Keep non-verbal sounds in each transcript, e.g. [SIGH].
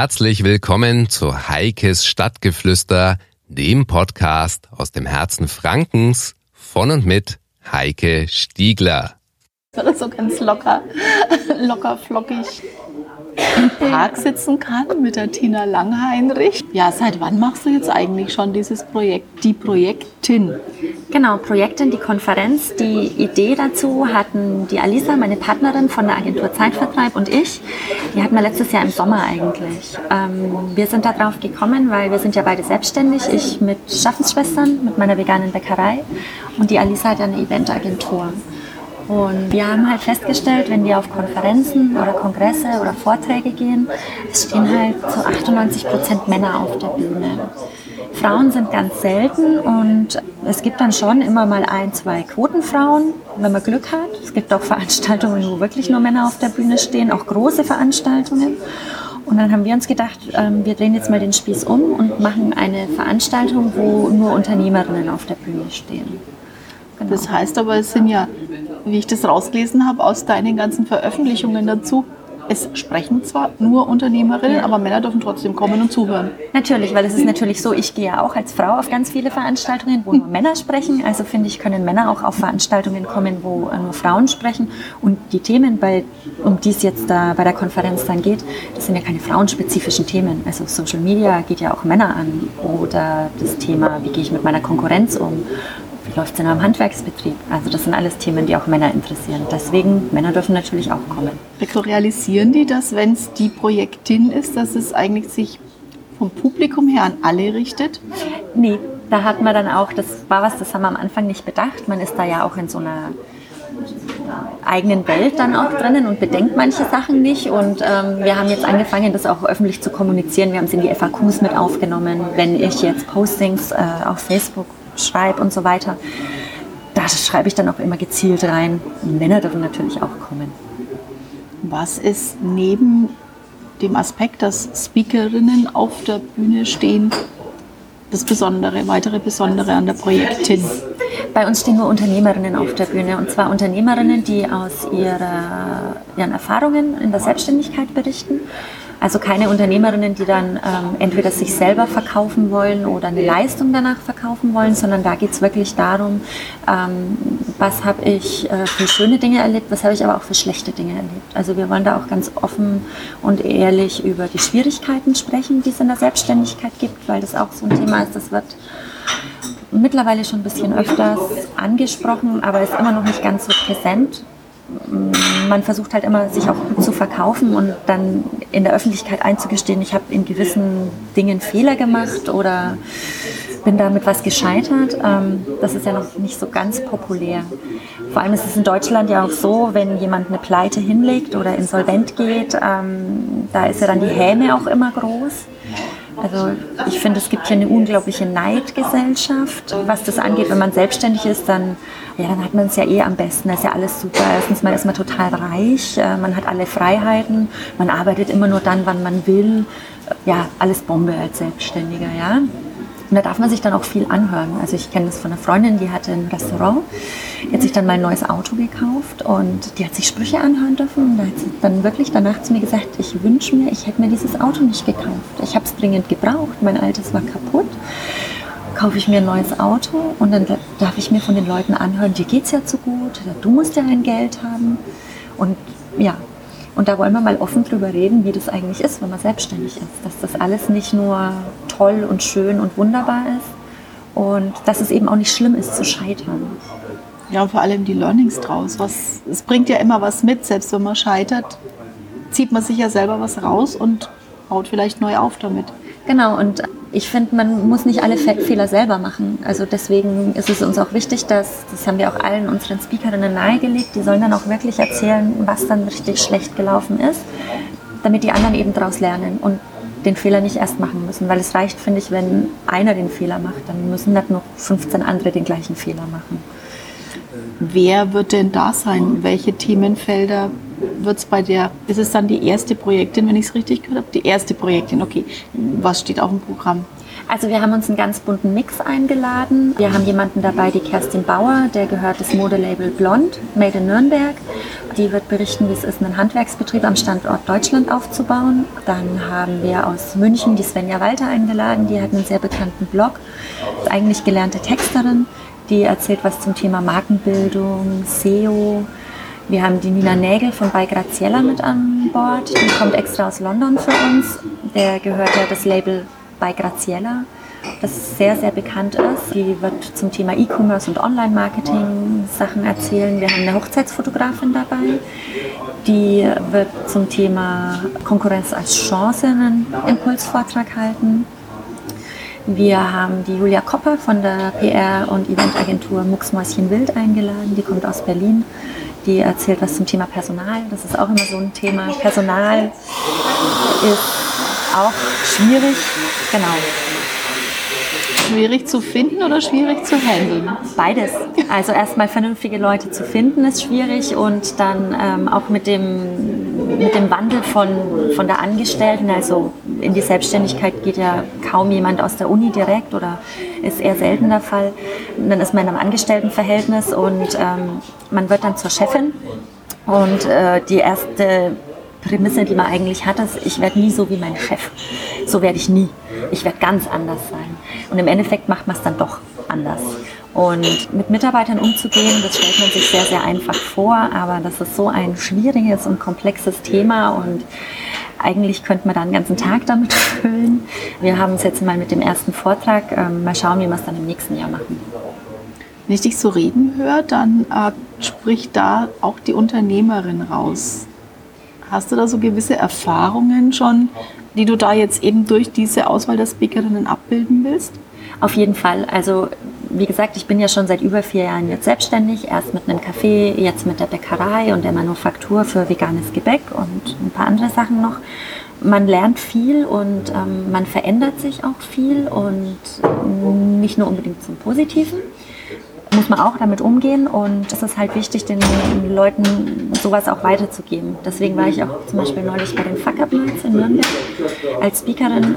Herzlich willkommen zu Heikes Stadtgeflüster, dem Podcast aus dem Herzen Frankens von und mit Heike Stiegler. So ganz locker, [LAUGHS] locker flockig im Park sitzen kann mit der Tina Langheinrich. Ja, seit wann machst du jetzt eigentlich schon dieses Projekt, die Projektin? Genau, Projektin, die Konferenz. Die Idee dazu hatten die Alisa, meine Partnerin von der Agentur Zeitvertreib und ich. Die hatten wir letztes Jahr im Sommer eigentlich. Ähm, wir sind darauf gekommen, weil wir sind ja beide selbstständig. Ich mit Schaffensschwestern, mit meiner veganen Bäckerei und die Alisa hat eine Eventagentur. Und wir haben halt festgestellt, wenn wir auf Konferenzen oder Kongresse oder Vorträge gehen, es stehen halt zu 98 Prozent Männer auf der Bühne. Frauen sind ganz selten und es gibt dann schon immer mal ein, zwei Quotenfrauen, wenn man Glück hat. Es gibt auch Veranstaltungen, wo wirklich nur Männer auf der Bühne stehen, auch große Veranstaltungen. Und dann haben wir uns gedacht, ähm, wir drehen jetzt mal den Spieß um und machen eine Veranstaltung, wo nur Unternehmerinnen auf der Bühne stehen. Genau. Das heißt aber, es sind ja wie ich das rausgelesen habe aus deinen ganzen Veröffentlichungen dazu, es sprechen zwar nur Unternehmerinnen, ja. aber Männer dürfen trotzdem kommen und zuhören. Natürlich, weil es ist natürlich so, ich gehe ja auch als Frau auf ganz viele Veranstaltungen, wo nur Männer sprechen. Also finde ich, können Männer auch auf Veranstaltungen kommen, wo nur Frauen sprechen. Und die Themen, bei, um die es jetzt da bei der Konferenz dann geht, das sind ja keine frauenspezifischen Themen. Also Social Media geht ja auch Männer an. Oder das Thema, wie gehe ich mit meiner Konkurrenz um? Wie läuft es in einem Handwerksbetrieb? Also das sind alles Themen, die auch Männer interessieren. Deswegen, Männer dürfen natürlich auch kommen. Realisieren die das, wenn es die Projektin ist, dass es eigentlich sich vom Publikum her an alle richtet? Nee, da hat man dann auch, das war was, das haben wir am Anfang nicht bedacht. Man ist da ja auch in so einer eigenen Welt dann auch drinnen und bedenkt manche Sachen nicht. Und ähm, wir haben jetzt angefangen, das auch öffentlich zu kommunizieren. Wir haben es in die FAQs mit aufgenommen. Wenn ich jetzt Postings äh, auf Facebook schreibe und so weiter, da schreibe ich dann auch immer gezielt rein. Männer dürfen natürlich auch kommen. Was ist neben dem Aspekt, dass Speakerinnen auf der Bühne stehen, das Besondere, weitere Besondere an der Projektin? Bei uns stehen nur Unternehmerinnen auf der Bühne und zwar Unternehmerinnen, die aus ihrer, ihren Erfahrungen in der Selbstständigkeit berichten also keine Unternehmerinnen, die dann ähm, entweder sich selber verkaufen wollen oder eine Leistung danach verkaufen wollen, sondern da geht es wirklich darum, ähm, was habe ich äh, für schöne Dinge erlebt, was habe ich aber auch für schlechte Dinge erlebt. Also wir wollen da auch ganz offen und ehrlich über die Schwierigkeiten sprechen, die es in der Selbstständigkeit gibt, weil das auch so ein Thema ist, das wird mittlerweile schon ein bisschen öfters angesprochen, aber ist immer noch nicht ganz so präsent man versucht halt immer, sich auch zu verkaufen und dann in der Öffentlichkeit einzugestehen, ich habe in gewissen Dingen Fehler gemacht oder bin damit was gescheitert. Ähm, das ist ja noch nicht so ganz populär. Vor allem ist es in Deutschland ja auch so, wenn jemand eine Pleite hinlegt oder insolvent geht, ähm, da ist ja dann die Häme auch immer groß. Also ich finde, es gibt hier eine unglaubliche Neidgesellschaft. Was das angeht, wenn man selbstständig ist, dann, ja, dann hat man es ja eh am besten. Da ist ja alles super. Erstens mal ist man total reich, äh, man hat alle Freiheiten, man arbeitet immer nur dann, wann man will. Ja, alles Bombe als Selbstständiger, ja. Und da darf man sich dann auch viel anhören. Also ich kenne das von einer Freundin, die hatte ein Restaurant, die hat sich dann mal ein neues Auto gekauft und die hat sich Sprüche anhören dürfen. Und da hat sie dann wirklich danach zu mir gesagt, ich wünsche mir, ich hätte mir dieses Auto nicht gekauft. Ich habe es dringend gebraucht, mein altes war kaputt. Kaufe ich mir ein neues Auto und dann darf ich mir von den Leuten anhören, dir geht es ja zu gut, du musst ja ein Geld haben. Und ja, und da wollen wir mal offen drüber reden, wie das eigentlich ist, wenn man selbstständig ist. Dass das alles nicht nur toll und schön und wunderbar ist und dass es eben auch nicht schlimm ist zu scheitern. Ja, und vor allem die Learnings draus. Was, es bringt ja immer was mit, selbst wenn man scheitert, zieht man sich ja selber was raus und baut vielleicht neu auf damit. Genau, und ich finde, man muss nicht alle Fehler selber machen. Also deswegen ist es uns auch wichtig, dass, das haben wir auch allen unseren Speakerinnen nahegelegt, die sollen dann auch wirklich erzählen, was dann richtig schlecht gelaufen ist, damit die anderen eben daraus lernen und den Fehler nicht erst machen müssen. Weil es reicht, finde ich, wenn einer den Fehler macht, dann müssen nicht noch 15 andere den gleichen Fehler machen. Wer wird denn da sein? Welche Themenfelder wird es bei der, ist es dann die erste Projektin, wenn ich es richtig gehört habe? Die erste Projektin, okay. Was steht auf dem Programm? Also wir haben uns einen ganz bunten Mix eingeladen. Wir haben jemanden dabei, die Kerstin Bauer, der gehört das Modelabel Blond, Made in Nürnberg. Die wird berichten, wie es ist, einen Handwerksbetrieb am Standort Deutschland aufzubauen. Dann haben wir aus München die Svenja Walter eingeladen, die hat einen sehr bekannten Blog, ist eigentlich gelernte Texterin, die erzählt was zum Thema Markenbildung, SEO. Wir haben die Nina Nägel von Bei Graziella mit an Bord. Die kommt extra aus London für uns. Der gehört ja das Label bei Graziella, das sehr, sehr bekannt ist. Die wird zum Thema E-Commerce und Online-Marketing Sachen erzählen. Wir haben eine Hochzeitsfotografin dabei, die wird zum Thema Konkurrenz als Chance einen Impulsvortrag halten. Wir haben die Julia Kopper von der PR- und Eventagentur Mucksmäuschen Wild eingeladen. Die kommt aus Berlin. Die erzählt was zum Thema Personal. Das ist auch immer so ein Thema. Personal ist auch schwierig. Genau. Schwierig zu finden oder schwierig zu handeln? Beides. Also erstmal vernünftige Leute zu finden ist schwierig und dann ähm, auch mit dem, mit dem Wandel von, von der Angestellten, also in die Selbstständigkeit geht ja kaum jemand aus der Uni direkt oder ist eher selten der Fall. dann ist man in einem Angestelltenverhältnis und ähm, man wird dann zur Chefin und äh, die erste Prämisse, die man eigentlich hat, ist, ich werde nie so wie mein Chef. So werde ich nie. Ich werde ganz anders sein. Und im Endeffekt macht man es dann doch anders. Und mit Mitarbeitern umzugehen, das stellt man sich sehr, sehr einfach vor, aber das ist so ein schwieriges und komplexes Thema und eigentlich könnte man da einen ganzen Tag damit [LAUGHS] füllen. Wir haben es jetzt mal mit dem ersten Vortrag, ähm, mal schauen, wie wir es dann im nächsten Jahr machen. Wenn ich dich so reden höre, dann äh, spricht da auch die Unternehmerin raus. Hast du da so gewisse Erfahrungen schon, die du da jetzt eben durch diese Auswahl der Speakerinnen abbilden willst? Auf jeden Fall. Also wie gesagt, ich bin ja schon seit über vier Jahren jetzt selbstständig. Erst mit einem Café, jetzt mit der Bäckerei und der Manufaktur für veganes Gebäck und ein paar andere Sachen noch. Man lernt viel und ähm, man verändert sich auch viel und nicht nur unbedingt zum Positiven muss man auch damit umgehen und es ist halt wichtig, den, Leuten sowas auch weiterzugeben. Deswegen war ich auch zum Beispiel neulich bei den Fuck Up Nights in Nürnberg als Speakerin,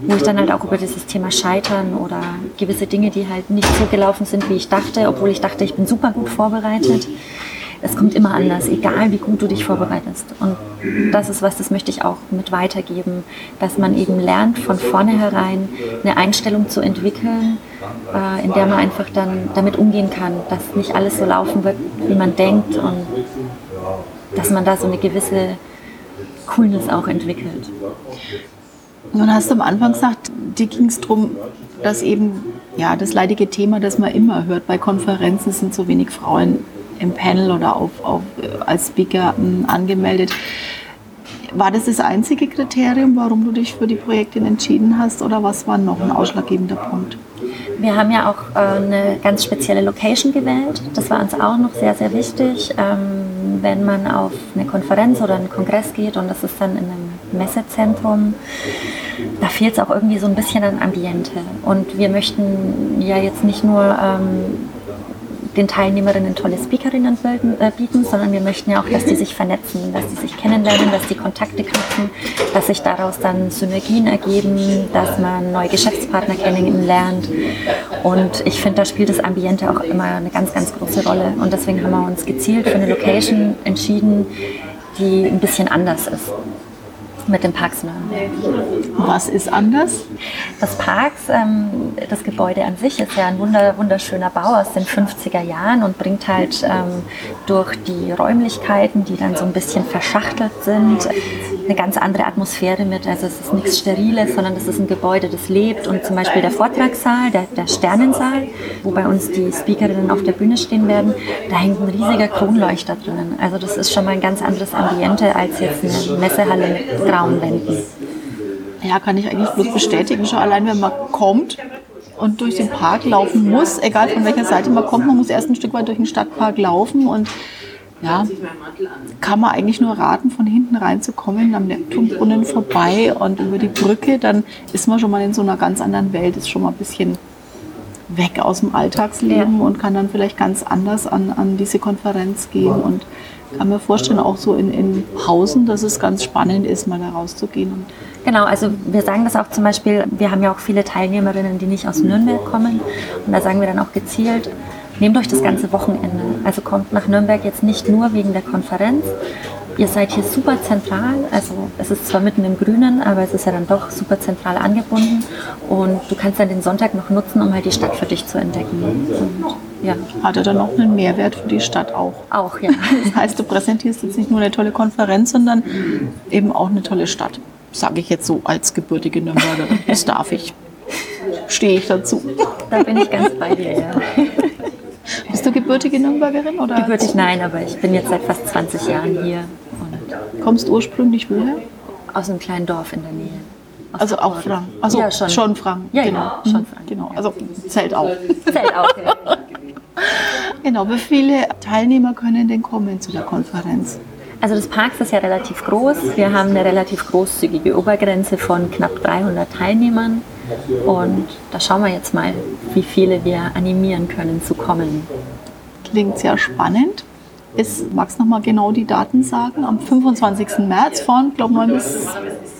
wo ich dann halt auch über dieses Thema Scheitern oder gewisse Dinge, die halt nicht so gelaufen sind, wie ich dachte, obwohl ich dachte, ich bin super gut vorbereitet. Es kommt immer anders, egal wie gut du dich vorbereitest. Und das ist was, das möchte ich auch mit weitergeben, dass man eben lernt, von vornherein eine Einstellung zu entwickeln, äh, in der man einfach dann damit umgehen kann, dass nicht alles so laufen wird, wie man denkt und dass man da so eine gewisse Coolness auch entwickelt. Nun hast du am Anfang gesagt, dir ging es darum, dass eben ja, das leidige Thema, das man immer hört bei Konferenzen, sind so wenig Frauen im Panel oder auf, auf, als Speaker m, angemeldet. War das das einzige Kriterium, warum du dich für die Projekte entschieden hast oder was war noch ein ausschlaggebender Punkt? Wir haben ja auch äh, eine ganz spezielle Location gewählt. Das war uns auch noch sehr, sehr wichtig. Ähm, wenn man auf eine Konferenz oder einen Kongress geht und das ist dann in einem Messezentrum, da fehlt es auch irgendwie so ein bisschen an Ambiente. Und wir möchten ja jetzt nicht nur ähm, den Teilnehmerinnen tolle Speakerinnen äh, bieten, sondern wir möchten ja auch, dass die sich vernetzen, dass die sich kennenlernen, dass die Kontakte knüpfen, dass sich daraus dann Synergien ergeben, dass man neue Geschäftspartner kennenlernt. Und ich finde, da spielt das Ambiente auch immer eine ganz, ganz große Rolle. Und deswegen haben wir uns gezielt für eine Location entschieden, die ein bisschen anders ist mit dem Parks Nürnberg. Was ist anders? Das Parks, ähm, das Gebäude an sich ist ja ein wunder, wunderschöner Bau aus den 50er Jahren und bringt halt ähm, durch die Räumlichkeiten, die dann so ein bisschen verschachtelt sind, eine ganz andere Atmosphäre mit. Also es ist nichts Steriles, sondern es ist ein Gebäude, das lebt. Und zum Beispiel der Vortragssaal, der, der Sternensaal, wo bei uns die Speakerinnen auf der Bühne stehen werden, da hängt ein riesiger Kronleuchter drinnen. Also das ist schon mal ein ganz anderes Ambiente als jetzt eine Messehalle mit grauen Wänden. Ja, kann ich eigentlich bloß bestätigen. Schon allein, wenn man kommt und durch den Park laufen muss, egal von welcher Seite man kommt, man muss erst ein Stück weit durch den Stadtpark laufen und ja, kann man eigentlich nur raten, von hinten reinzukommen, am Neptunbrunnen vorbei und über die Brücke, dann ist man schon mal in so einer ganz anderen Welt, ist schon mal ein bisschen weg aus dem Alltagsleben Ja. und kann dann vielleicht ganz anders an, an diese Konferenz gehen und kann mir vorstellen, auch so in, in Pausen, dass es ganz spannend ist, mal da rauszugehen. Und Genau, also wir sagen das auch zum Beispiel, wir haben ja auch viele Teilnehmerinnen, die nicht aus Nürnberg kommen. Und da sagen wir dann auch gezielt, nehmt euch das ganze Wochenende. Also kommt nach Nürnberg jetzt nicht nur wegen der Konferenz. Ihr seid hier super zentral, also es ist zwar mitten im Grünen, aber es ist ja dann doch super zentral angebunden und du kannst dann den Sonntag noch nutzen, um halt die Stadt für dich zu entdecken. Und ja, hat er dann auch einen Mehrwert für die Stadt auch. auch, ja. [LAUGHS] Das heißt, du präsentierst jetzt nicht nur eine tolle Konferenz, sondern eben auch eine tolle Stadt. Sage ich jetzt so als gebürtige Nürnbergerin. Das darf ich. Stehe ich dazu. Da bin ich ganz bei dir, ja. Bist du gebürtige Nürnbergerin oder Gebürtig nein, aber ich bin jetzt seit fast 20 Jahren hier und kommst ursprünglich woher? aus einem kleinen Dorf in der Nähe. Also auch. Frank. Also ja, schon. schon Frank. Ja, genau. ja, schon Mhm. Frank. Genau. Also zählt auch. Zählt auch, ja. [LAUGHS] Genau. Wie viele Teilnehmer können denn kommen zu der Konferenz? Also das Parks ist ja relativ groß. Wir haben eine relativ großzügige Obergrenze von knapp 300 Teilnehmern. Und da schauen wir jetzt mal, wie viele wir animieren können zu kommen. Klingt sehr spannend. Ist, magst du noch mal genau die Daten sagen? Am 25. März von, glaube 9 bis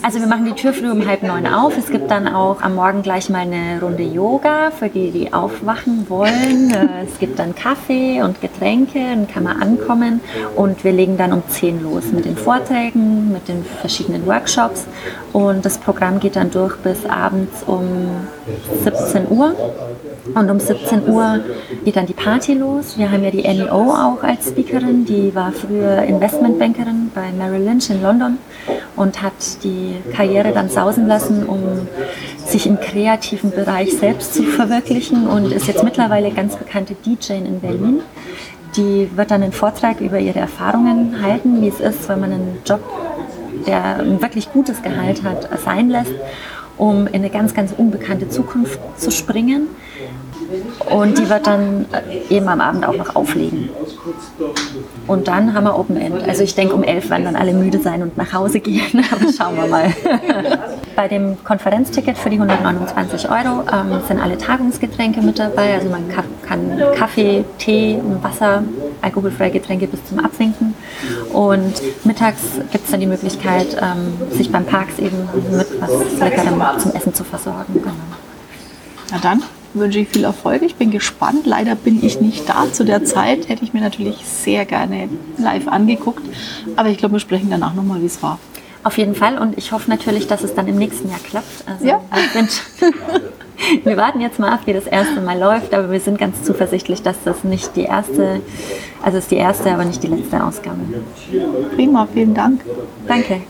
Also wir machen die Tür früh um halb neun auf. Es gibt dann auch am Morgen gleich mal eine Runde Yoga für die, die aufwachen wollen. Äh, Es gibt dann Kaffee und Getränke, dann kann man ankommen und wir legen dann um 10 los mit den Vorträgen, mit den verschiedenen Workshops und das Programm geht dann durch bis abends um 17 Uhr. Und um 17 Uhr geht dann die Party los. Wir haben ja die NEO auch als Speakerin. Die war früher Investmentbankerin bei Merrill Lynch in London und hat die Karriere dann sausen lassen, um sich im kreativen Bereich selbst zu verwirklichen und ist jetzt mittlerweile ganz bekannte DJ in Berlin. Die wird dann einen Vortrag über ihre Erfahrungen halten, wie es ist, wenn man einen Job, der ein wirklich gutes Gehalt hat, sein lässt, um in eine ganz, ganz unbekannte Zukunft zu springen. Und die wird dann äh, eben am Abend auch noch auflegen. Und dann haben wir Open End. Also ich denke, um elf werden dann alle müde sein und nach Hause gehen. [LAUGHS] Aber schauen wir mal. [LAUGHS] Bei dem Konferenzticket für die 129 Euro ähm, sind alle Tagungsgetränke mit dabei. Also man ka- kann Kaffee, Tee, Wasser, alkoholfreie Getränke bis zum Abwinken. Und mittags gibt es dann die Möglichkeit, ähm, sich beim Parks eben mit was Leckerem zum Essen zu versorgen. Genau. Na dann wünsche ich viel Erfolg. Ich bin gespannt. Leider bin ich nicht da. Zu der Zeit hätte ich mir natürlich sehr gerne live angeguckt. Aber ich glaube, wir sprechen danach nochmal, wie es war. Auf jeden Fall und ich hoffe natürlich, dass es dann im nächsten Jahr klappt. Also Ja. [LAUGHS] wir, warten jetzt mal ab, wie das erste Mal läuft, aber wir sind ganz zuversichtlich, dass das nicht die erste, also es ist die erste, aber nicht die letzte Ausgabe. Prima, vielen Dank. Danke.